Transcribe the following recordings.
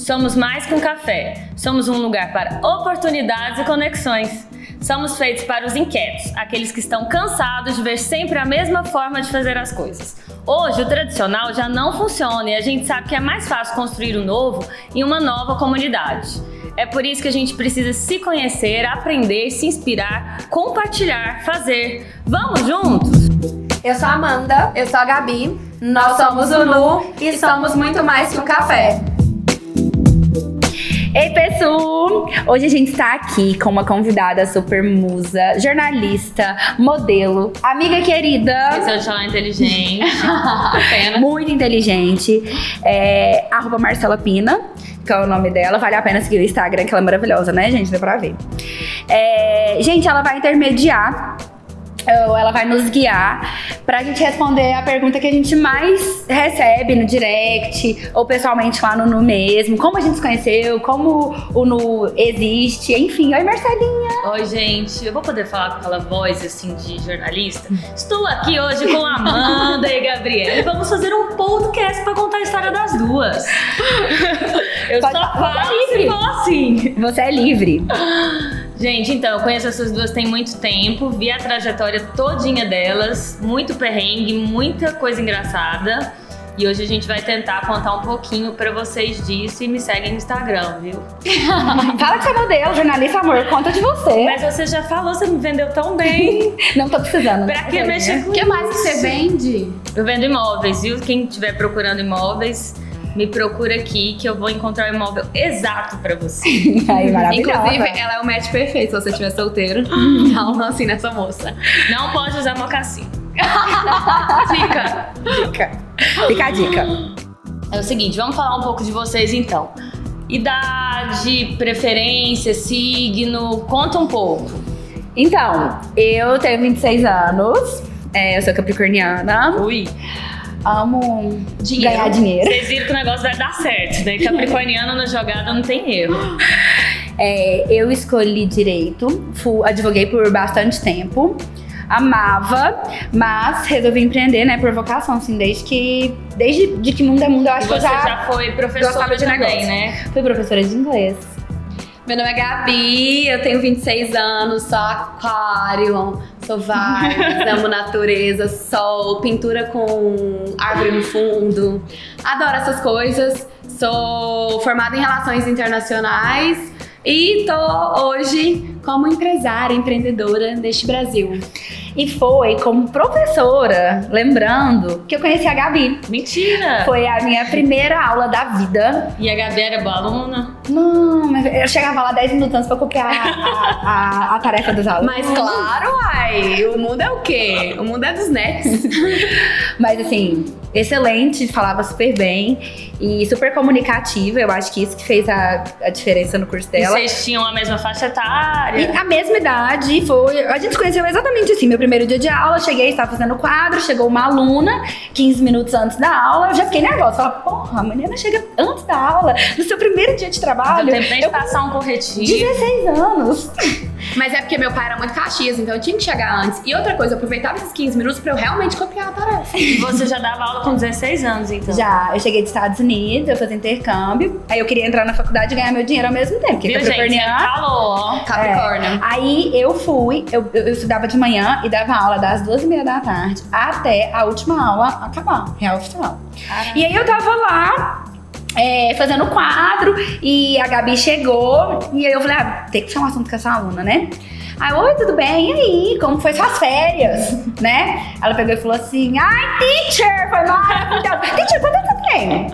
Somos mais que um café. Somos um lugar para oportunidades e conexões. Somos feitos para os inquietos, aqueles que estão cansados de ver sempre a mesma forma de fazer as coisas. Hoje, o tradicional já não funciona e a gente sabe que é mais fácil construir o novo em uma nova comunidade. É por isso que a gente precisa se conhecer, aprender, se inspirar, compartilhar, fazer. Vamos juntos? Eu sou a Amanda, eu sou a Gabi, nós somos o Nu e somos muito mais que um café. Ei, pessoal! Hoje a gente está aqui com uma convidada super musa, jornalista, modelo, amiga querida. Esse é o Tchalá inteligente. Muito inteligente. É, arroba Marcela Pina, que é o nome dela. Vale a pena seguir o Instagram, que ela é maravilhosa, né, gente? Dá pra ver. É, gente, ela vai intermediar ela vai nos guiar pra gente responder a pergunta que a gente mais recebe no direct ou pessoalmente lá no Nu mesmo. Como a gente se conheceu, como o Nu existe, enfim. Oi, Marcelinha! Oi, gente. Eu vou poder falar com aquela voz assim de jornalista? Estou aqui hoje com a Amanda e a Gabriela. Vamos fazer um podcast pra contar a história das duas. Eu Pode- só é falo livre. se for assim. Você é livre. Gente, então, eu conheço essas duas tem muito tempo, vi a trajetória todinha delas, muito perrengue, muita coisa engraçada. E hoje a gente vai tentar contar um pouquinho pra vocês disso e me seguem no Instagram, viu? Fala que você é modelo, jornalista, amor. Conta de você. Mas você já falou, você me vendeu tão bem. Não tô precisando. pra que né, mexer com O que mais que você vende? Eu vendo imóveis, viu? Quem estiver procurando imóveis, me procura aqui que eu vou encontrar o imóvel exato pra você. Aí, maravilhosa. Inclusive, ela é o match perfeito se você estiver solteiro. Então, assim, nessa moça. Não pode usar mocassim. Dica. Dica. Fica a dica. É o seguinte, vamos falar um pouco de vocês então. Idade, preferência, signo, conta um pouco. Então, eu tenho 26 anos. é, eu sou capricorniana. Ui, Amo Dinheiro. ganhar dinheiro. vocês viram que o negócio vai dar certo, né? Capricorniano na jogada não tem erro. É, eu escolhi direito, fu- advoguei por bastante tempo. Amava, mas resolvi empreender, né, por vocação, assim, desde que. Desde de que mundo é mundo, eu E acho que eu você já, já foi professora de também, negócio. né? fui professora de inglês. Meu nome é Gabi, eu tenho 26 anos, sou aquário, vibes, amo natureza, sol, pintura com árvore no fundo. Adoro essas coisas. Sou formada em relações internacionais e tô hoje como empresária, empreendedora deste Brasil. E foi como professora, lembrando, que eu conheci a Gabi. Mentira! Foi a minha primeira aula da vida. E a Gabi era boa aluna? Não, mas eu chegava lá 10 minutos antes pra copiar a, a- a tarefa dos alunos. Mas claro, ai, o mundo é o quê? O mundo é dos netos. Mas assim, excelente, falava super bem e super comunicativa. Eu acho que isso que fez a, a diferença no curso E dela. vocês tinham a mesma faixa etária? E a mesma idade foi. A gente se conheceu exatamente assim. Meu primeiro dia de aula, cheguei, estava fazendo quadro, chegou uma aluna, 15 minutos antes da aula, eu já fiquei nervosa. Falei, porra, a menina chega antes da aula, no seu primeiro dia de Deu trabalho. tempo nem de Eu passar um corretivo. 16 anos. Mas é porque meu pai era muito caxias, então eu tinha que chegar antes. E outra coisa, eu aproveitava esses 15 minutos pra eu realmente copiar a tarefa. E você já dava aula com 16 anos, então? Já, eu cheguei dos Estados Unidos, eu fazia intercâmbio. Aí eu queria entrar na faculdade e ganhar meu dinheiro ao mesmo tempo. Porque Viu, gente? ó. Capricórnio. Aí eu fui, eu, eu eu estudava de manhã e dava aula das duas e meia da tarde até a última aula acabar, real oficial. E aí eu tava lá. é, fazendo quadro e a Gabi chegou e aí eu falei, ah, tem que puxar um assunto com essa aluna, né? Aí, oi, tudo bem? E aí, como foi suas férias? né? Ela pegou e falou assim, ai, teacher, foi maravilhoso. teacher, quanto você tem?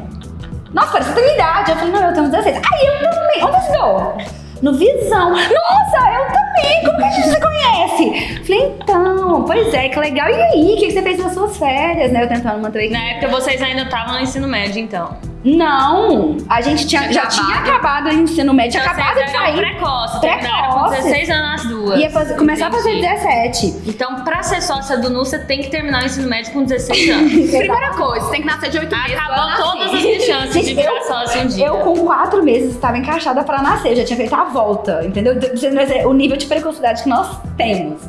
Nossa, parece que você tem idade. Eu falei, não, eu tenho 16. Ai, eu também. Onde você estudou? No Visão. Nossa, eu também. Como que a gente se conhece? Falei, então, pois é, que legal. E aí, o que que você fez nas suas férias, né? Eu tentando manter Na época vocês ainda estavam no ensino médio, então. Não, a gente tinha, Tinha já acabado. tinha acabado o ensino médio, tinha Então, acabado vocês de sair. precoce, terminaram com Precoce. 16 anos as duas. Ia fazer- começar a fazer Entendi. 17. Então, pra ser sócia do NU, você tem que terminar o ensino médio com 16 anos. Primeira coisa, você tem que nascer de 8 meses. Acabou todas as chances de Gente, virar eu- sócia um dia. Eu, com quatro meses, estava encaixada pra nascer. Eu já tinha feito a volta, entendeu? Assim, O nível de precocidade que nós temos.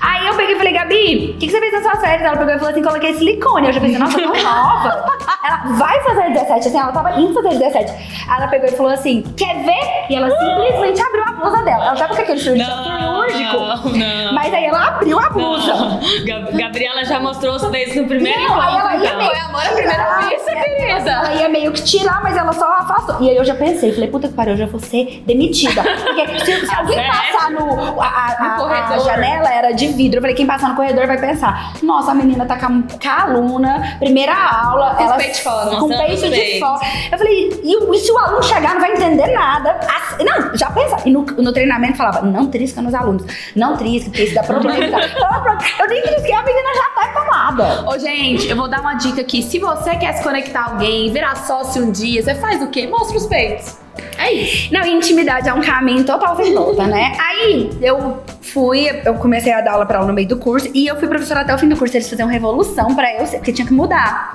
Aí eu peguei e falei, Gabi, o que, que você fez nas suas férias? Ela pegou e falou assim, coloquei silicone. Eu já pensei, nossa, tão nova. Ela vai fazer 17, assim, ela tava indo fazer 17. Aí ela pegou e falou assim: quer ver? E ela simplesmente abriu a blusa dela. Ela tava com aquele cirurgião cirúrgico. não. Mas aí ela abriu a blusa. Não. Gab- Gabriela já mostrou os peitos no primeiro Não, aí encontro. ela ia então. meio- Foi amor à primeira Ela- vista, querida. Ela ia meio que tirar, mas ela só afastou. E aí eu já pensei, falei, puta que pariu, eu já vou ser demitida. Porque se, se alguém Sério? passar no. A, a- No a- janela era de vidro. Eu falei, quem passar no corredor vai pensar: nossa, a menina tá com a, aluna, primeira aula, Com ela. peitos de fora, Com peito de fora. Eu falei, e, e se o aluno chegar, não vai entender nada? As- não, já pensa. E no, no treinamento falava, não trisca nos alunos. Não trisca, porque isso dá problema. eu nem trisquei, a menina já tá tomada. Ô, gente, eu vou dar uma dica aqui. Se você quer se conectar a alguém, virar sócio um dia, você faz o quê? Mostra os peitos. É isso. Não, intimidade é um caminho total volta, né? Aí eu fui, eu comecei a dar aula pra ela no meio do curso e eu fui professora até o fim do curso. Eles faziam revolução pra eu ser, porque tinha que mudar.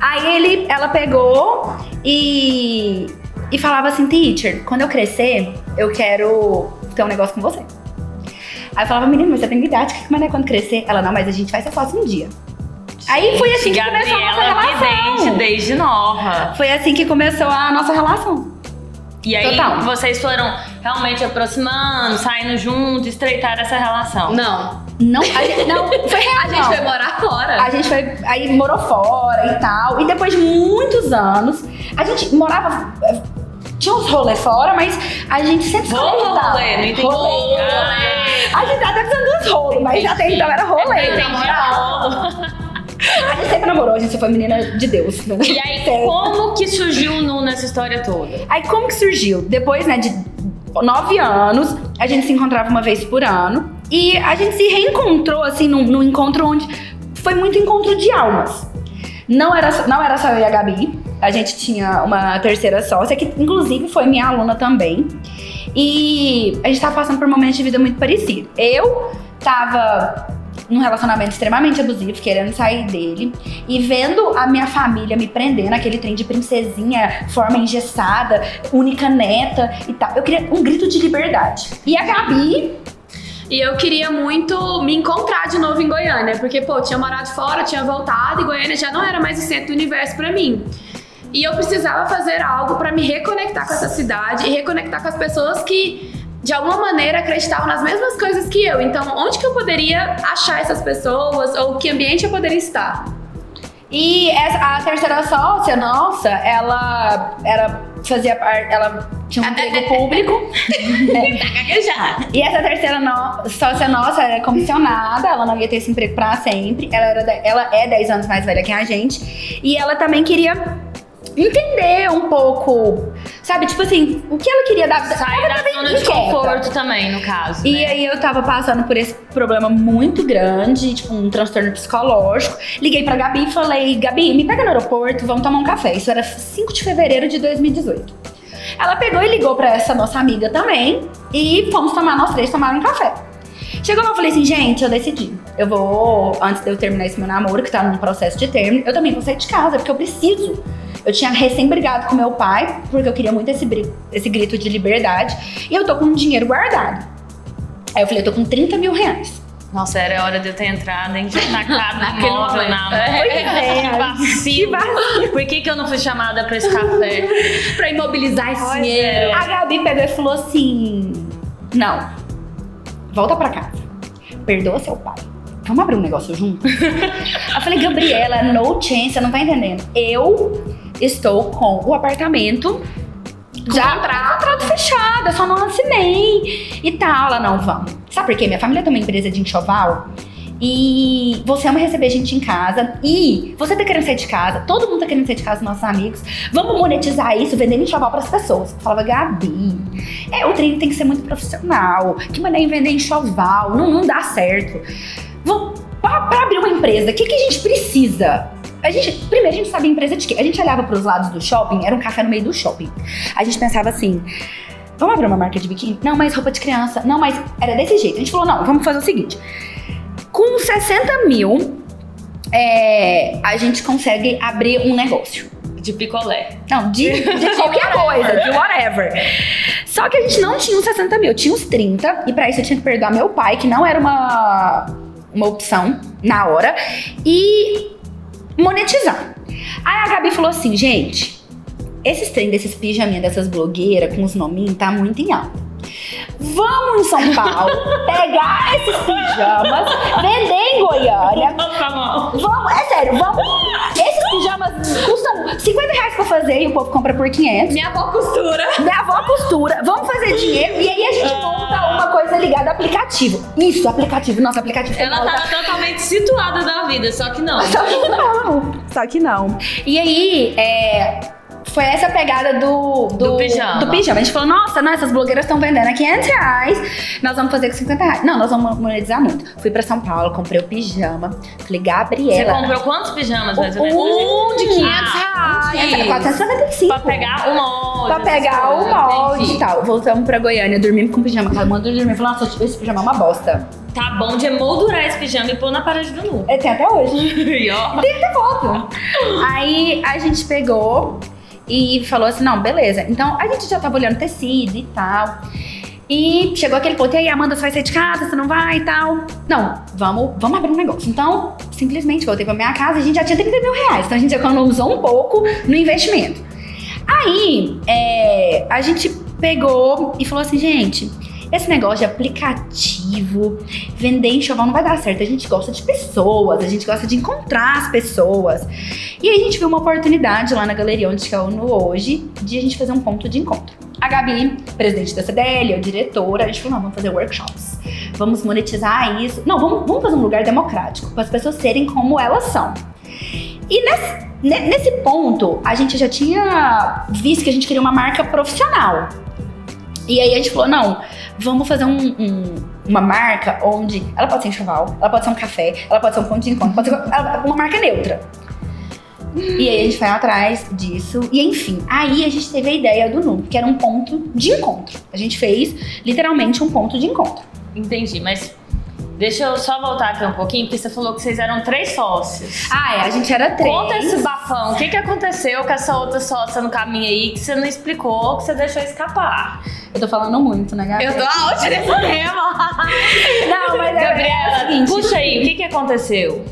Aí ele, ela pegou e, e falava assim: teacher, quando eu crescer, eu quero ter um negócio com você. Aí eu falava, menino, mas você tem idade, o que que é quando crescer? Ela, não, mas a gente vai ser sócio um dia. Aí foi assim que começou a nossa Gabriela relação. vidente desde nova. Foi assim que começou a nossa relação. E aí Total. vocês foram realmente aproximando, saindo juntos, estreitar essa relação. Não. Não, a gente, não, foi real. A gente foi morar fora. A gente foi, aí morou fora e tal. E depois de muitos anos, a gente morava. eh, Tinha uns rolê fora, mas a gente sempre ou conectava. rolê? Não entendi. Rolê. Ah, A gente tá até precisando dos rolos, mas até então era rolê. Entendi, namorava. gente sempre namorou, a gente foi menina de Deus. né? E aí, Sério. como que surgiu o Nu nessa história toda? Aí como que surgiu? Depois, né, de nove anos, a gente se encontrava uma vez por ano. E a gente se reencontrou, assim, num, num encontro onde foi muito encontro de almas. Não era, só- não era só eu e a Gabi. A gente tinha uma terceira sócia, que inclusive foi minha aluna também. E a gente tava passando por momentos de vida muito parecidos. Eu tava num relacionamento extremamente abusivo, querendo sair dele. E vendo a minha família me prender naquele trem de princesinha, forma engessada, única neta e tal. Eu queria um grito de liberdade. E a Gabi, E eu queria muito me encontrar de novo em Goiânia, porque, pô, tinha morado fora, tinha voltado e Goiânia já não era mais o centro do universo pra mim. E eu precisava fazer algo pra me reconectar com essa cidade e reconectar com as pessoas que, de alguma maneira, acreditavam nas mesmas coisas que eu. Então, onde que eu poderia achar essas pessoas ou que ambiente eu poderia estar? E essa- a terceira sócia nossa, ela era fazia parte, ela tinha um emprego público. E essa terceira no- sócia nossa era comissionada, ela não ia ter esse emprego pra sempre. Ela, era ela é 10 anos mais velha que a gente. E ela também queria entender um pouco, sabe? Tipo assim, o que ela queria da vida. Sair da zona de conforto também, no caso. E né? aí eu tava passando por esse problema muito grande, tipo um transtorno psicológico. Liguei pra Gabi e falei, Gabi, me pega no aeroporto, vamos tomar um café. Isso era 5 de fevereiro de 2018. Ela pegou e ligou pra essa nossa amiga também e fomos tomar, nós três tomar um café. Chegou lá, eu falei assim, gente, eu decidi. Eu vou, antes de eu terminar esse meu namoro, que tá num processo de término, eu também vou sair de casa, porque eu preciso. Eu tinha recém brigado com meu pai, porque eu queria muito esse, esse grito de liberdade. E eu tô com um dinheiro guardado. Aí eu falei, eu tô com 30 mil reais. Nossa, era hora de eu ter entrado, hein? De tacado Naquele móvel na é. Que vacilo. Por que, que eu não fui chamada pra esse café? Pra imobilizar esse dinheiro. é. A Gabi pegou e falou assim: Não, volta pra casa. Perdoa seu pai. Vamos abrir um negócio junto? eu falei, Gabriela, no chance, você não tá entendendo. Eu estou com o apartamento já contrato. contrato fechado, eu só não assinei e tal. Ela, não, vamos. Sabe por quê? Minha família tem uma empresa de enxoval. E você ama receber gente em casa. E você tá querendo sair de casa. Todo mundo tá querendo sair de casa, nossos amigos. Vamos monetizar isso, vendendo enxoval pras pessoas. Eu falava, Gabi, é, o treino tem que ser muito profissional. Que maneira em vender enxoval? Não, não dá certo. Vamos, pra, pra abrir uma empresa, o que, que a gente precisa? A gente, primeiro, a gente sabe empresa de quê? A gente olhava pros lados do shopping, era um café no meio do shopping. A gente pensava assim. Vamos abrir uma marca de biquíni? Não, mas roupa de criança. Não, mas era desse jeito. A gente falou, não, vamos fazer o seguinte. Com 60 mil, é, a gente consegue abrir um negócio. De picolé. Não, de, de qualquer coisa, de whatever. Só que a gente não tinha uns 60 mil, tinha uns 30. E pra isso eu tinha que perdoar meu pai, que não era uma, uma opção na hora. E monetizar. Aí a Gabi falou assim, gente, esses trem desses pijaminha dessas blogueiras com os nominhos tá muito em alta. Vamos em São Paulo pegar esses pijamas, vender em Goiânia. Vamos, é sério, vamos. Esses pijamas custam 50 reais pra fazer e o povo compra por 500. Minha avó costura. Minha avó costura, vamos fazer dinheiro e aí a gente monta uma coisa ligada ao aplicativo. Isso, aplicativo, nosso aplicativo. Ela tava totalmente situada na vida, só que não. Só que não. Só que não. E aí, é, foi essa pegada do, do, Do pijama. do pijama. A gente falou, nossa, não, essas blogueiras estão vendendo a 500 reais, nós vamos fazer com 50 reais. Não, nós vamos monetizar muito. Fui pra São Paulo, comprei o pijama. Falei, Você Gabriela. comprou quantos pijamas, mais ou menos? Um de 500 Ah, reais. 495. Pra pegar o molde. Pra pegar o molde entendi. e tal. Voltamos pra Goiânia, dormimos com pijama. Ela mandou dormir. Falou, nossa, esse pijama é uma bosta. Tá bom de emoldurar esse pijama e pôr na parede do nu. É, tem até hoje. E ó. Tem até foto. Aí a gente pegou e falou assim: não, beleza. Então a gente já tava olhando tecido e tal. E chegou aquele ponto, e aí, Amanda, você vai sair de casa, você não vai e tal? Não, vamos, vamos abrir um negócio. Então, simplesmente voltei pra minha casa a gente já tinha 30 mil reais. Então a gente economizou um pouco no investimento. Aí, é, a gente pegou e falou assim, gente, esse negócio de aplicativo, vender enxoval não vai dar certo. A gente gosta de pessoas, a gente gosta de encontrar as pessoas. E aí a gente viu uma oportunidade lá na galeria onde é No hoje, de a gente fazer um ponto de encontro. A Gabi, presidente da CDL, eu diretora, a gente falou, não, vamos fazer workshops. Vamos monetizar isso. Não, vamos, vamos fazer um lugar democrático, para as pessoas serem como elas são. E nesse, ne- nesse ponto, a gente já tinha visto que a gente queria uma marca profissional. E aí a gente falou, não, vamos fazer um- um- uma marca onde ela pode ser enxoval, ela pode ser um café, ela pode ser um ponto de encontro, pode ser uma marca neutra. E aí a gente foi atrás disso. E enfim, aí a gente teve a ideia do Nu, que era um ponto de encontro. A gente fez literalmente um ponto de encontro. Entendi, mas deixa eu só voltar aqui um pouquinho, porque você falou que vocês eram três sócios. Ah, é, a gente era três. Conta esse bafão. O que, que aconteceu com essa outra sócia no caminho aí que você não explicou, que você deixou escapar? Eu tô falando muito, né, Gabi? Eu tô out nesse tema. Não, mas é, é o Gabriela, seguinte. puxa aí, o que, que aconteceu?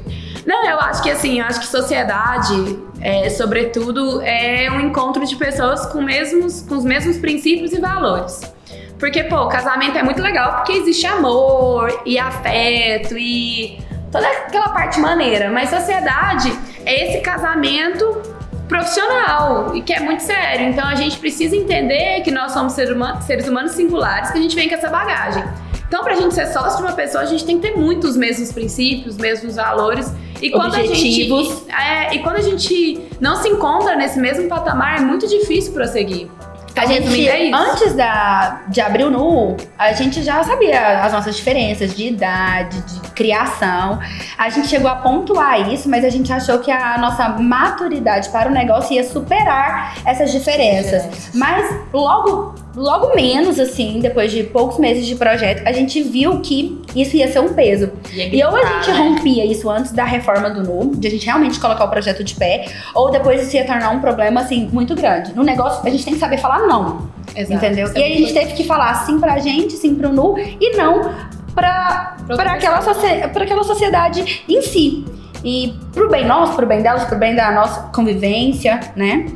Não, eu acho que assim, eu acho que sociedade, é, sobretudo, é um encontro de pessoas com, mesmos, com os mesmos princípios e valores. Porque, pô, casamento é muito legal porque existe amor e afeto e toda aquela parte maneira. Mas sociedade é esse casamento profissional e que é muito sério. Então a gente precisa entender que nós somos ser huma- seres humanos singulares, que a gente vem com essa bagagem. Então, pra gente ser sócio de uma pessoa, a gente tem que ter muito os mesmos princípios, os mesmos valores. E quando a Objetivos. gente. É, e quando a gente não se encontra nesse mesmo patamar, é muito difícil prosseguir. A Então, gente, é antes da, de abrir o Nu, a gente já sabia as nossas diferenças de idade, de criação. A gente chegou a pontuar isso, mas a gente achou que a nossa maturidade para o negócio ia superar essas diferenças. Mas logo, logo menos, assim, depois de poucos meses de projeto, a gente viu que isso ia ser um peso. E ou a gente né? rompia isso antes da reforma do Nu, de a gente realmente colocar o projeto de pé, ou depois isso ia tornar um problema, assim, muito grande. No negócio, a gente tem que saber falar não, Exato. entendeu? É E aí a gente teve que falar sim pra gente, sim pro Nu, e não pra, Pra aquela, pra aquela sociedade em si. E pro bem nosso, pro bem delas, pro bem da nossa convivência, né?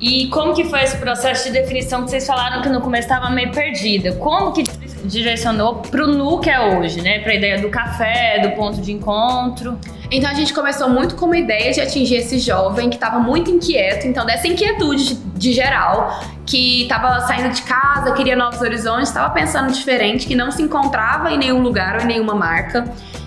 E como que foi esse processo de definição que vocês falaram que no começo estava meio perdida? Como que direcionou pro nu que é hoje, né? Pra ideia do café, do ponto de encontro. Então a gente começou muito com uma ideia de atingir esse jovem que estava muito inquieto, então dessa inquietude de, de geral, que estava saindo de casa, queria novos horizontes, estava pensando diferente, que não se encontrava em nenhum lugar ou em nenhuma marca.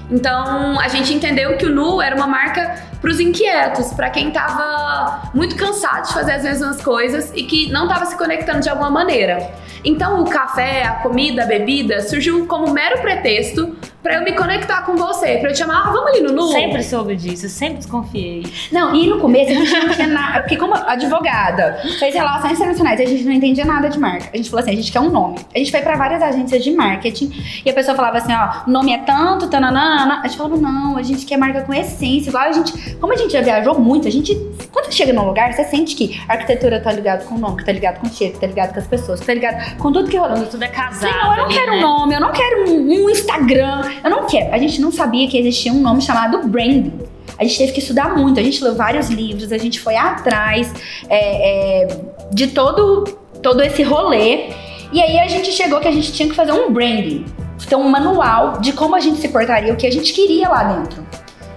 Então a gente entendeu que o Nu era uma marca para os inquietos, para quem estava muito cansado de fazer as mesmas coisas e que não estava se conectando de alguma maneira. Então o café, a comida, a bebida surgiu como mero pretexto para eu me conectar com você, para eu te chamar, ah, vamos ali no Nu. Sempre soube disso, eu sempre desconfiei. Não, e no começo a gente não tinha nada. Porque, como advogada, fez relações internacionais, a gente não entendia nada de marca. A gente falou assim: a gente quer um nome. A gente foi pra várias agências de marketing e a pessoa falava assim: ó, o nome é tanto, tananana. A gente falava: não, a gente quer marca com essência. Igual a gente. Como a gente já viajou muito, a gente. Quando chega num lugar, você sente que a arquitetura tá ligado com o nome, que tá ligado com o cheiro, que tá ligado com as pessoas, que tá ligado com tudo que rola. Quando tudo é casado. Não, eu não quero né? um nome, eu não quero um, um Instagram, eu não quero. A gente não sabia que existia um nome chamado branding. A gente teve que estudar muito, a gente leu vários livros, a gente foi atrás, é, é, de todo, todo esse rolê. E aí a gente chegou que a gente tinha que fazer um branding. Então, um manual de como a gente se portaria, o que a gente queria lá dentro.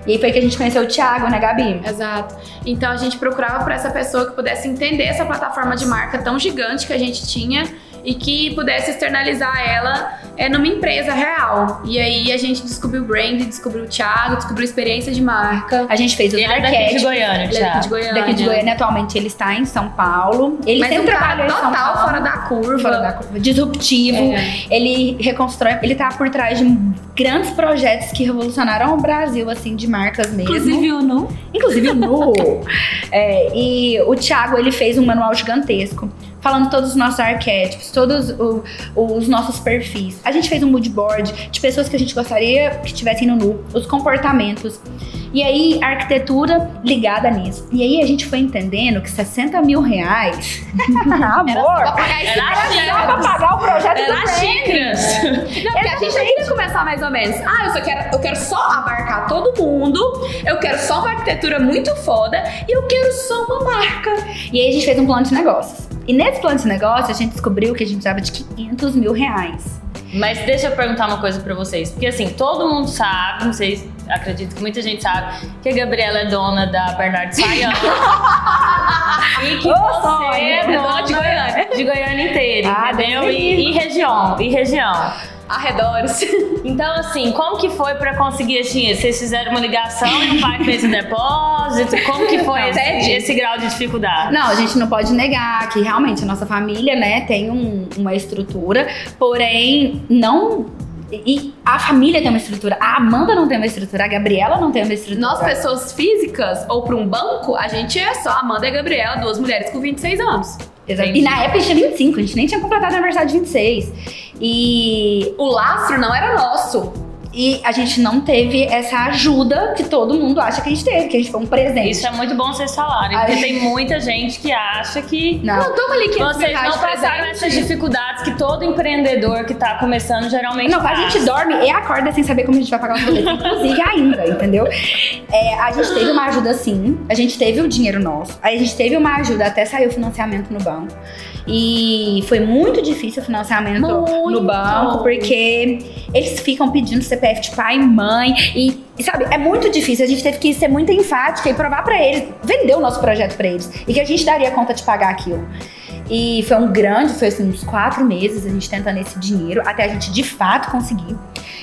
E aí foi que a gente conheceu o Thiago, né, Gabi? Exato. Então a gente procurava por essa pessoa que pudesse entender essa plataforma de marca tão gigante que a gente tinha e que pudesse externalizar ela é, numa empresa real. E aí a gente descobriu o brand, descobriu o Thiago, descobriu a experiência de marca. A gente fez os Ele é daqui de. Goiânia, é daqui Thiago. de Goiânia. Daqui de Goiânia, atualmente ele está em São Paulo. Ele Mas sempre um São total fora da curva. Fora da curva. Disruptivo. É. Ele reconstrói, ele tá por trás de grandes projetos que revolucionaram o Brasil, assim, de marcas mesmo. o Nu. Inclusive o Nu. É, e o Thiago, ele fez um manual gigantesco. Falando todos os nossos arquétipos, todos o- os nossos perfis. A gente fez um mood board de pessoas que a gente gostaria que estivessem no Nu, os comportamentos. E aí, a arquitetura ligada nisso. E aí, a gente foi entendendo que 60 mil reais. Amor! Era Só pra pagar o projeto do Era xícaras. Não, porque a gente queria começar mais ou menos. Ah, eu só quero, eu quero só abarcar todo mundo, eu quero só uma arquitetura muito foda e eu quero só uma marca. E aí a gente fez um plano de negócios. E nesse plano de negócios a gente descobriu que a gente precisava de 500 mil reais. Mas deixa eu perguntar uma coisa pra vocês. Porque assim, todo mundo sabe, não sei, acredito que muita gente sabe, que a Gabriela é dona da Bernardo Sayão. e que você sonho. é dona de Goiânia. De Goiânia inteira, Ah, entendeu? E, e região, e região. Arredores. Então, assim, como que foi pra conseguir esse dinheiro? Vocês fizeram uma ligação e o pai fez o depósito? Como que foi Não, esse, pede. esse grau de dificuldade? Não, a gente não pode negar que realmente a nossa família, né, tem um- uma estrutura, porém não. E a família tem uma estrutura. A Amanda não tem uma estrutura, a Gabriela não tem uma estrutura. Nós, pessoas físicas ou pra um banco, a gente é só Amanda e a Gabriela, duas mulheres com 26 anos. Exato. Entendi. E na época a gente tinha 25, a gente nem tinha completado o aniversário de 26. E, O lastro não era nosso. E a gente não teve essa ajuda que todo mundo acha que a gente teve, que a gente foi um presente. Isso é muito bom vocês falarem, Ai. porque tem muita gente que acha que Não. Não, toma ali 500 vocês não passaram presente. essas dificuldades que todo empreendedor que tá começando geralmente Não, a passa. gente dorme e acorda sem saber como a gente vai pagar os boletos, inclusive ainda, entendeu? É, a gente teve uma ajuda sim, a gente teve o dinheiro nosso, a gente teve uma ajuda até sair o financiamento no banco. E foi muito difícil o financiamento Muito. no banco, porque eles ficam pedindo CPF de pai e mãe. E, e, sabe, é muito difícil. A gente teve que ser muito enfática e provar pra eles, vender o nosso projeto pra eles. E que a gente daria conta de pagar aquilo. E foi um grande, foi assim, uns quatro meses a gente tentando esse dinheiro, até a gente de fato conseguir.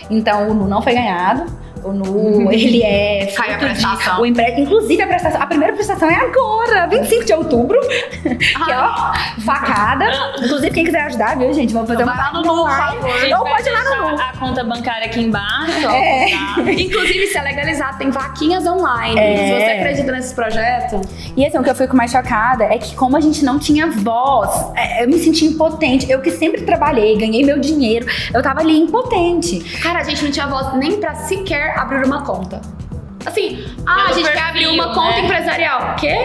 Então o Nu não foi ganhado. O Nu, ele é. Cai a fruto de- prestação. o empre... Inclusive, a prestação. A primeira prestação é agora, 25 de outubro. que é, ó, facada. Inclusive, quem quiser ajudar, viu, gente? Vamos fazer Então uma vai lá no Nu, por favor. Ou pode ir lá no Nu. a conta bancária aqui embaixo. É. Inclusive, se é legalizado, tem vaquinhas online. É. Se você acredita nesse projeto, E assim, o que eu fico mais chocada é que como a gente não tinha voz, é, eu me senti impotente. Eu que sempre trabalhei, ganhei meu dinheiro, eu tava ali impotente. cara, a gente não tinha voz nem pra sequer abrir uma conta. Assim, ah, a gente quer perfil, abrir uma conta né? empresarial. Quê?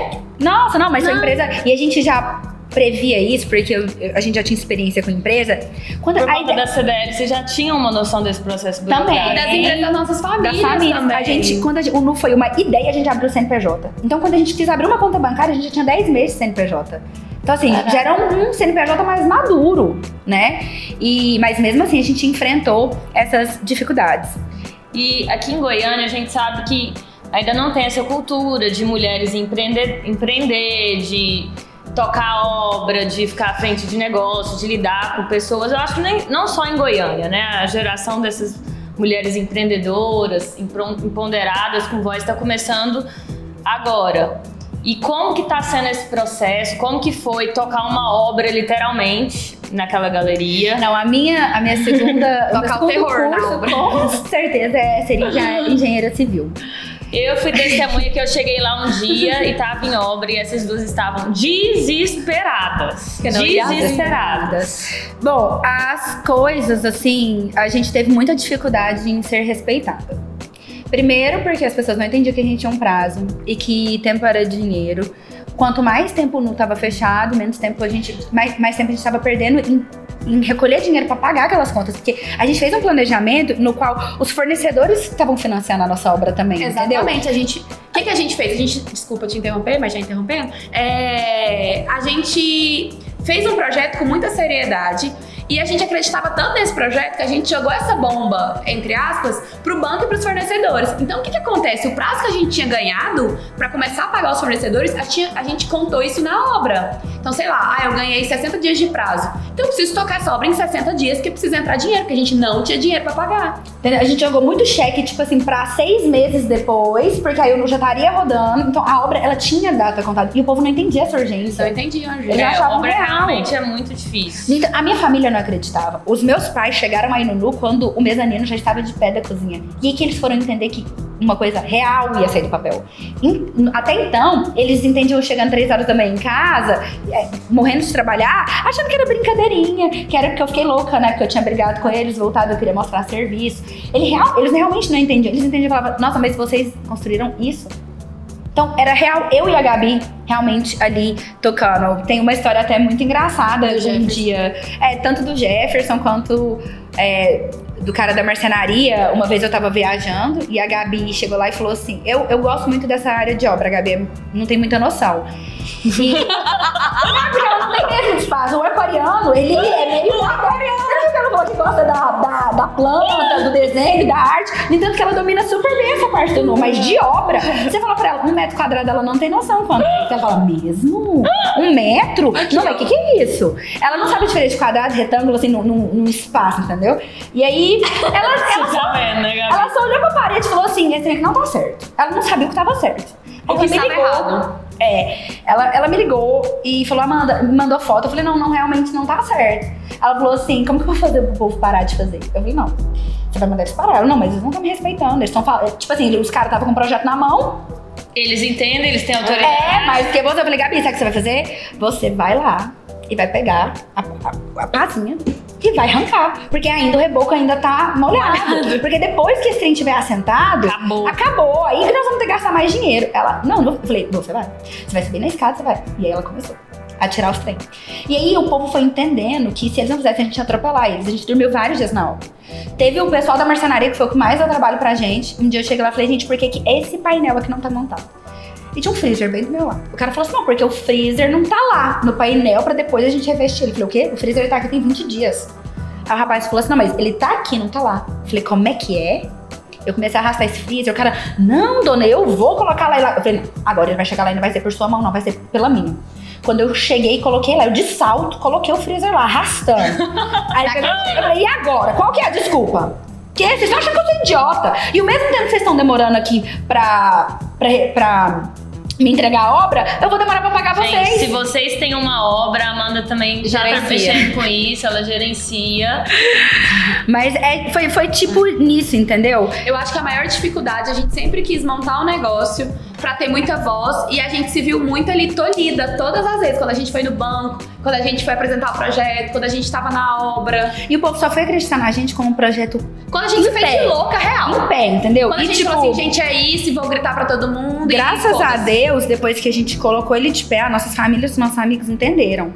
Nossa, não, mas Não. a empresa. E a gente já previa isso, porque eu- a gente já tinha experiência com empresa. Quando Por a conta ideia da CDL, vocês já tinham uma noção desse processo burocrático? Também. Das empresas das nossas da famílias família, também. a gente, quando a gente- o Nu foi uma ideia, a gente abriu o CNPJ. Então, quando a gente quis abrir uma conta bancária, a gente já tinha 10 meses de CNPJ. Então, assim, já era um, um CNPJ mais maduro, né? E, mas mesmo assim, a gente enfrentou essas dificuldades. E aqui em Goiânia a gente sabe que ainda não tem essa cultura de mulheres empreender, empreender de tocar obra, de ficar à frente de negócio, de lidar com pessoas. Eu acho que nem, não só em Goiânia, né? A geração dessas mulheres empreendedoras, empoderadas, com voz, está começando agora. E como que tá sendo esse processo? Como que foi tocar uma obra literalmente naquela galeria? Não, a minha, a minha segunda. Tocar o terror na curso, obra. com certeza, é, seria engen- engenheira civil. Eu fui testemunha que eu cheguei lá um dia e tava em obra e essas duas estavam desesperadas. Desesperadas. Bom, as coisas, assim, a gente teve muita dificuldade em ser respeitada. Primeiro, porque as pessoas não entendiam que a gente tinha um prazo e que tempo era dinheiro. Quanto mais tempo o Nu tava fechado, menos tempo a gente. Mais, mais tempo a gente tava perdendo em em recolher dinheiro para pagar aquelas contas, porque a gente fez um planejamento no qual os fornecedores estavam financiando a nossa obra também, entendeu? Exatamente. A gente. O que, que a gente fez? A gente. Desculpa te interromper, mas já interrompendo. É, a gente fez um projeto com muita seriedade. E a gente acreditava tanto nesse projeto que a gente jogou essa bomba, entre aspas, pro banco e pros fornecedores. Então o que, que acontece? O prazo que a gente tinha ganhado para começar a pagar os fornecedores, a, tinha, a, gente contou isso na obra. Então, sei lá, ah, eu ganhei 60 dias de prazo. Então eu preciso tocar essa obra em 60 dias, porque precisa entrar dinheiro, porque a gente não tinha dinheiro para pagar. Entendeu? A gente jogou muito cheque, tipo assim, pra seis meses depois, porque aí eu já estaria rodando. Então a obra, ela tinha data contada. E o povo não entendia essa urgência. Eu entendi. Eles É, achavam obra real. realmente é muito difícil. Então, a minha família não acreditava. Os meus pais chegaram aí no Nu quando o mezanino já estava de pé da cozinha. E que eles foram entender que uma coisa real ia sair do papel. Até então, eles entendiam chegando três horas da manhã em casa, é, morrendo de trabalhar, achando que era brincadeirinha, que era porque eu fiquei louca, né? Porque eu tinha brigado com eles, voltado, eu queria mostrar serviço. Ele real- eles realmente não entendiam. Eles entendiam e falavam, nossa, mas vocês construíram isso? Então, era real, eu e a Gabi realmente ali tocando. Tem uma história até muito engraçada Do hoje em Jefferson. dia. É, tanto do Jefferson quanto é, do cara da marcenaria. Uma vez eu tava viajando e a Gabi chegou lá e falou assim: Eu, eu gosto muito dessa área de obra, a Gabi não tem muita noção. E o aquariano não tem mesmo espaço. O aquariano, ele é meio aquariano. Ela falou que gosta da, da, da planta, do desenho, da arte? No entanto, que ela domina super bem essa parte do nu, mas de obra, você fala pra ela, um metro quadrado, ela não tem noção quanto. Você fala, mesmo? Um metro? Não, mas o que, que é isso? Ela não sabe a diferença de quadrado, retângulo, assim, num, num- espaço, entendeu? E aí, ela, ela, vendo, né, ela só olhou pra parede e falou assim: esse trem aqui não tá certo. Ela não sabia o que tava certo. O Ela que estava errado. É, ela, ela me ligou e falou, Amanda, me mandou foto. Eu falei, não, não, realmente não tá certo. Ela falou assim, como que eu vou fazer pro povo parar de fazer? Eu falei, não, você vai mandar eles parar. Ela, não, mas eles não estão me respeitando. Eles estão falando. Tipo assim, os caras estavam com o projeto na mão. Eles entendem, eles têm autoridade. É, mas que você, eu falei, Gabi, sabe o que você vai fazer? Você vai lá e vai pegar a, a, a pazinha e vai arrancar. Porque ainda o reboco ainda tá molhado. Porque depois que esse trem estiver assentado, Acabou. acabou. Aí que nós vamos ter que gastar mais dinheiro. Ela, não, não. Eu falei, você vai. Você vai subir na escada, você vai. E aí ela começou a tirar os trem. E aí o povo foi entendendo que se eles não fizessem, a gente ia atropelar eles. A gente dormiu vários dias na obra. Teve o pessoal da marcenaria, que foi o que mais deu trabalho pra gente. Um dia eu cheguei lá e falei, gente, por que, que esse painel aqui não tá montado? E tinha um freezer bem do meu lado. O cara falou assim: não, porque o freezer não tá lá no painel pra depois a gente revestir. Ele falou: o quê? O freezer tá aqui tem 20 dias. Aí o rapaz falou assim: não, mas ele tá aqui, não tá lá. Eu falei: como é que é? Eu comecei a arrastar esse freezer. O cara, não, dona, eu vou colocar lá. e lá. Eu falei: agora ele vai chegar lá e não vai ser por sua mão, não, vai ser pela minha. Quando eu cheguei, coloquei lá, eu de salto, coloquei o freezer lá, arrastando. Aí eu, eu falei: e agora? Qual que é a desculpa? Que? Vocês achando que eu sou idiota? E o mesmo tempo que vocês estão demorando aqui pra, pra, pra me entregar a obra, eu vou demorar pra pagar Gente, vocês. se vocês têm uma obra, a Amanda também já tá mexendo com isso, ela gerencia. Mas é, foi, foi tipo nisso, entendeu? Eu acho que a maior dificuldade, a gente sempre quis montar um negócio pra ter muita voz e a gente se viu muito ali tolhida todas as vezes. Quando a gente foi no banco, quando a gente foi apresentar o projeto, quando a gente tava na obra. E o povo só foi acreditar na gente como um projeto Quando a gente fez pé. de louca real. em pé, entendeu? Quando a e gente tipo, falou assim, gente, é isso, e vou gritar pra todo mundo. graças a. Deus, depois que a gente colocou ele de pé, as nossas famílias, os nossos amigos entenderam.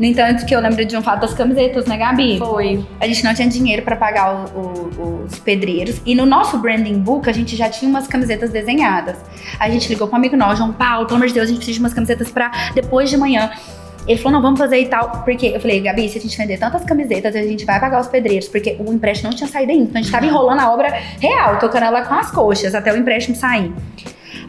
No entanto, que eu lembro de um fato das camisetas, né, Gabi? Foi. A gente não tinha dinheiro pra pagar o- o- os pedreiros. E no nosso branding book, a gente já tinha umas camisetas desenhadas. A gente ligou pra um amigo nosso, João Paulo, pelo amor de Deus, a gente precisa de umas camisetas pra depois de manhã. Ele falou, não, vamos fazer e tal. Porque eu falei, Gabi, se a gente vender tantas camisetas, a gente vai pagar os pedreiros. Porque o empréstimo não tinha saído ainda. Então a gente tava enrolando a obra real, tocando ela com as coxas, até o empréstimo sair.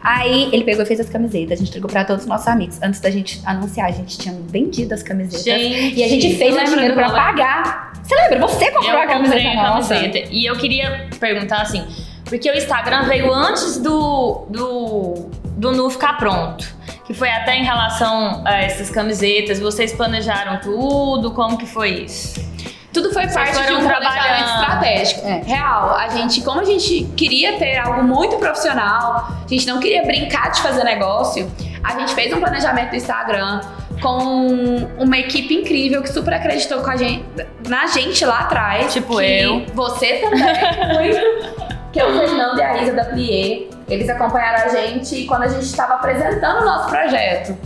Aí ele pegou e fez as camisetas. A gente entregou pra todos os nossos amigos. Antes da gente anunciar, a gente tinha vendido as camisetas. Gente, E a gente fez o dinheiro pra pagar. Você lembra? Você comprou a camiseta a nossa. camiseta. E eu queria perguntar assim, porque o Instagram veio antes do, do, do Nu ficar pronto. Que foi até em relação a essas camisetas. Vocês planejaram tudo? Como que foi isso? Tudo foi Vocês parte de um planejamento trabalhando. estratégico. É. Real. A gente, como a gente queria ter algo muito profissional, a gente não queria brincar de fazer negócio, a gente fez um planejamento do Instagram com uma equipe incrível que super acreditou com a gente, na gente lá atrás. Tipo que eu. Você também, muito. Que é o Fernando e a Isa da Plié. Eles acompanharam a gente quando a gente estava apresentando o nosso projeto.